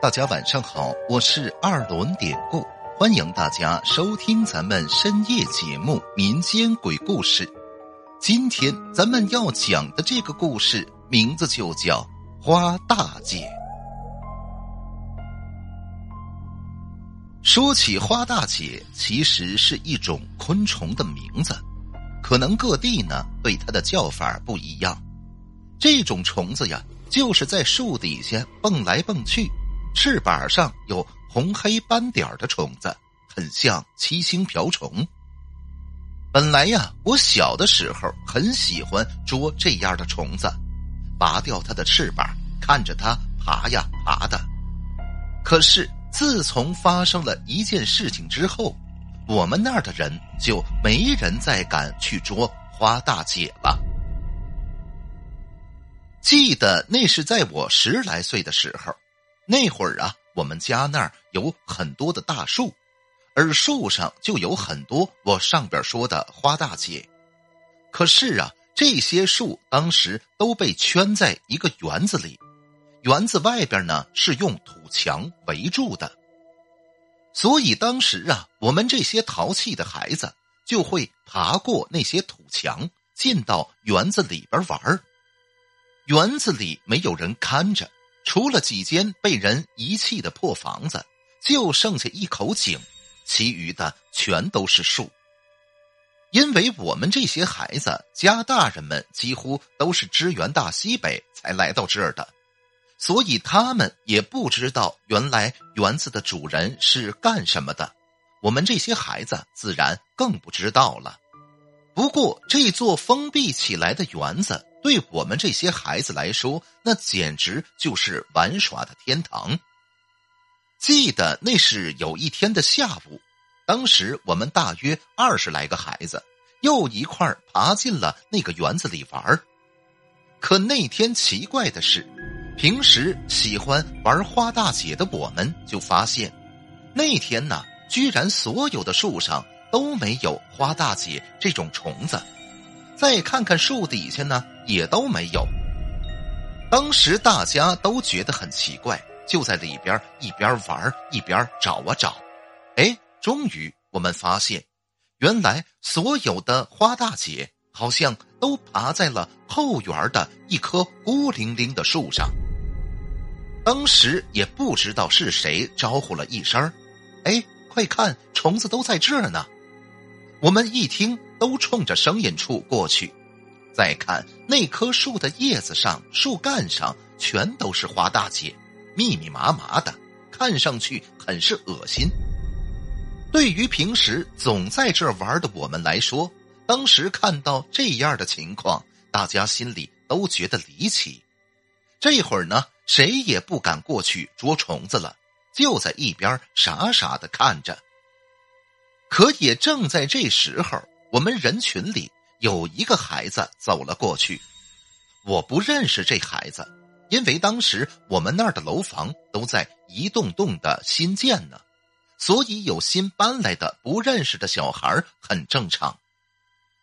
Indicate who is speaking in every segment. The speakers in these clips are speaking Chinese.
Speaker 1: 大家晚上好，我是二轮典故，欢迎大家收听咱们深夜节目《民间鬼故事》。今天咱们要讲的这个故事名字就叫《花大姐》。说起花大姐，其实是一种昆虫的名字，可能各地呢对它的叫法不一样。这种虫子呀，就是在树底下蹦来蹦去。翅膀上有红黑斑点的虫子，很像七星瓢虫。本来呀，我小的时候很喜欢捉这样的虫子，拔掉它的翅膀，看着它爬呀爬的。可是自从发生了一件事情之后，我们那儿的人就没人再敢去捉花大姐了。记得那是在我十来岁的时候。那会儿啊，我们家那儿有很多的大树，而树上就有很多我上边说的花大姐。可是啊，这些树当时都被圈在一个园子里，园子外边呢是用土墙围住的。所以当时啊，我们这些淘气的孩子就会爬过那些土墙，进到园子里边玩儿。园子里没有人看着。除了几间被人遗弃的破房子，就剩下一口井，其余的全都是树。因为我们这些孩子家大人们几乎都是支援大西北才来到这儿的，所以他们也不知道原来园子的主人是干什么的。我们这些孩子自然更不知道了。不过这座封闭起来的园子。对我们这些孩子来说，那简直就是玩耍的天堂。记得那是有一天的下午，当时我们大约二十来个孩子，又一块爬进了那个园子里玩可那天奇怪的是，平时喜欢玩花大姐的我们，就发现那天呢，居然所有的树上都没有花大姐这种虫子。再看看树底下呢，也都没有。当时大家都觉得很奇怪，就在里边一边玩一边找啊找。哎，终于我们发现，原来所有的花大姐好像都爬在了后园的一棵孤零零的树上。当时也不知道是谁招呼了一声哎，快看，虫子都在这儿呢！”我们一听，都冲着声音处过去。再看那棵树的叶子上、树干上，全都是花大姐，密密麻麻的，看上去很是恶心。对于平时总在这玩的我们来说，当时看到这样的情况，大家心里都觉得离奇。这会儿呢，谁也不敢过去捉虫子了，就在一边傻傻的看着。可也正在这时候，我们人群里有一个孩子走了过去。我不认识这孩子，因为当时我们那儿的楼房都在一栋栋的新建呢，所以有新搬来的不认识的小孩很正常。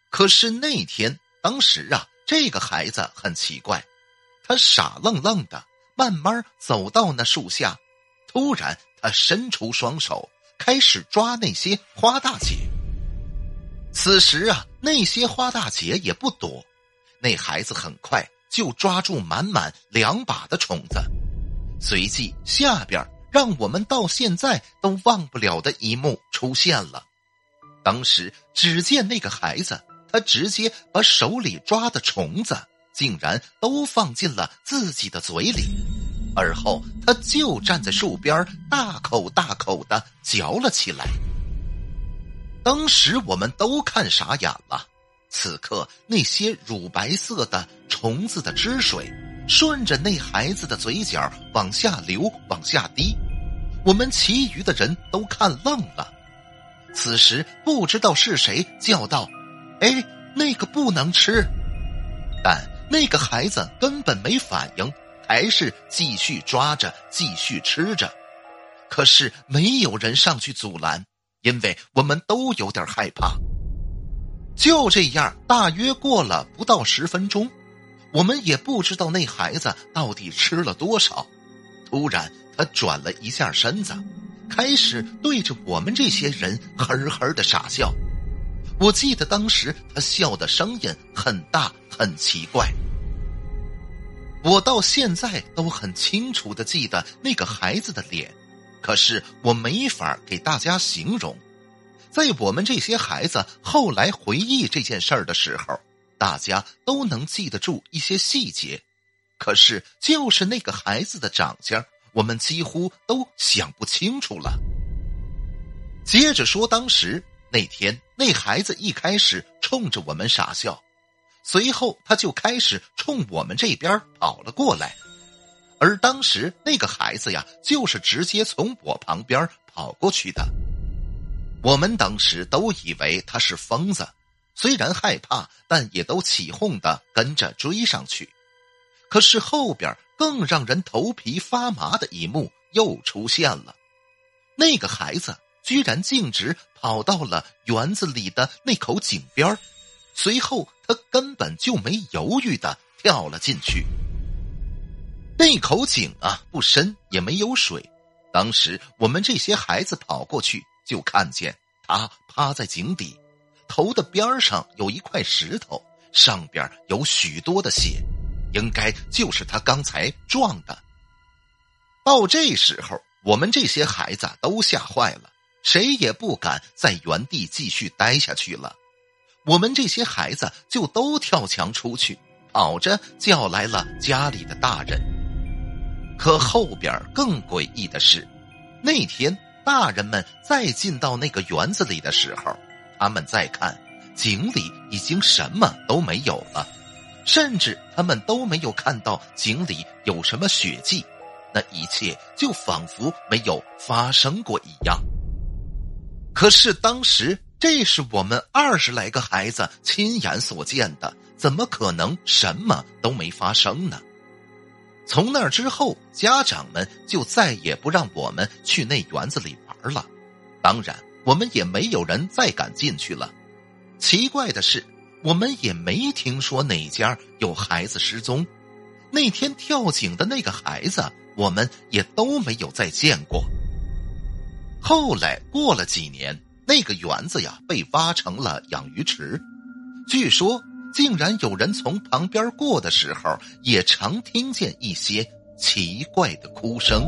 Speaker 1: 可是那天，当时啊，这个孩子很奇怪，他傻愣愣的慢慢走到那树下，突然他伸出双手。开始抓那些花大姐。此时啊，那些花大姐也不躲，那孩子很快就抓住满满两把的虫子。随即，下边让我们到现在都忘不了的一幕出现了。当时，只见那个孩子，他直接把手里抓的虫子，竟然都放进了自己的嘴里。而后，他就站在树边，大口大口的嚼了起来。当时我们都看傻眼了。此刻，那些乳白色的虫子的汁水，顺着那孩子的嘴角往下流，往下滴。我们其余的人都看愣了。此时，不知道是谁叫道：“哎，那个不能吃！”但那个孩子根本没反应。还是继续抓着，继续吃着，可是没有人上去阻拦，因为我们都有点害怕。就这样，大约过了不到十分钟，我们也不知道那孩子到底吃了多少。突然，他转了一下身子，开始对着我们这些人呵呵的傻笑。我记得当时他笑的声音很大，很奇怪。我到现在都很清楚的记得那个孩子的脸，可是我没法给大家形容。在我们这些孩子后来回忆这件事儿的时候，大家都能记得住一些细节，可是就是那个孩子的长相，我们几乎都想不清楚了。接着说，当时那天那孩子一开始冲着我们傻笑。随后，他就开始冲我们这边跑了过来，而当时那个孩子呀，就是直接从我旁边跑过去的。我们当时都以为他是疯子，虽然害怕，但也都起哄的跟着追上去。可是后边更让人头皮发麻的一幕又出现了，那个孩子居然径直跑到了园子里的那口井边随后。他根本就没犹豫的跳了进去。那口井啊不深，也没有水。当时我们这些孩子跑过去，就看见他趴在井底，头的边上有一块石头，上边有许多的血，应该就是他刚才撞的。到这时候，我们这些孩子都吓坏了，谁也不敢在原地继续待下去了。我们这些孩子就都跳墙出去，跑着叫来了家里的大人。可后边更诡异的是，那天大人们再进到那个园子里的时候，他们再看井里已经什么都没有了，甚至他们都没有看到井里有什么血迹，那一切就仿佛没有发生过一样。可是当时。这是我们二十来个孩子亲眼所见的，怎么可能什么都没发生呢？从那之后，家长们就再也不让我们去那园子里玩了。当然，我们也没有人再敢进去了。奇怪的是，我们也没听说哪家有孩子失踪。那天跳井的那个孩子，我们也都没有再见过。后来过了几年。那个园子呀，被挖成了养鱼池。据说，竟然有人从旁边过的时候，也常听见一些奇怪的哭声。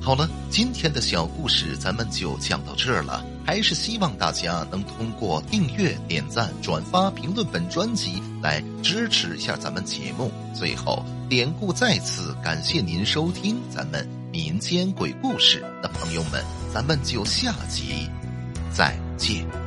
Speaker 1: 好了，今天的小故事咱们就讲到这儿了。还是希望大家能通过订阅、点赞、转发、评论本专辑来支持一下咱们节目。最后，典故再次，感谢您收听咱们。民间鬼故事的朋友们，咱们就下集再见。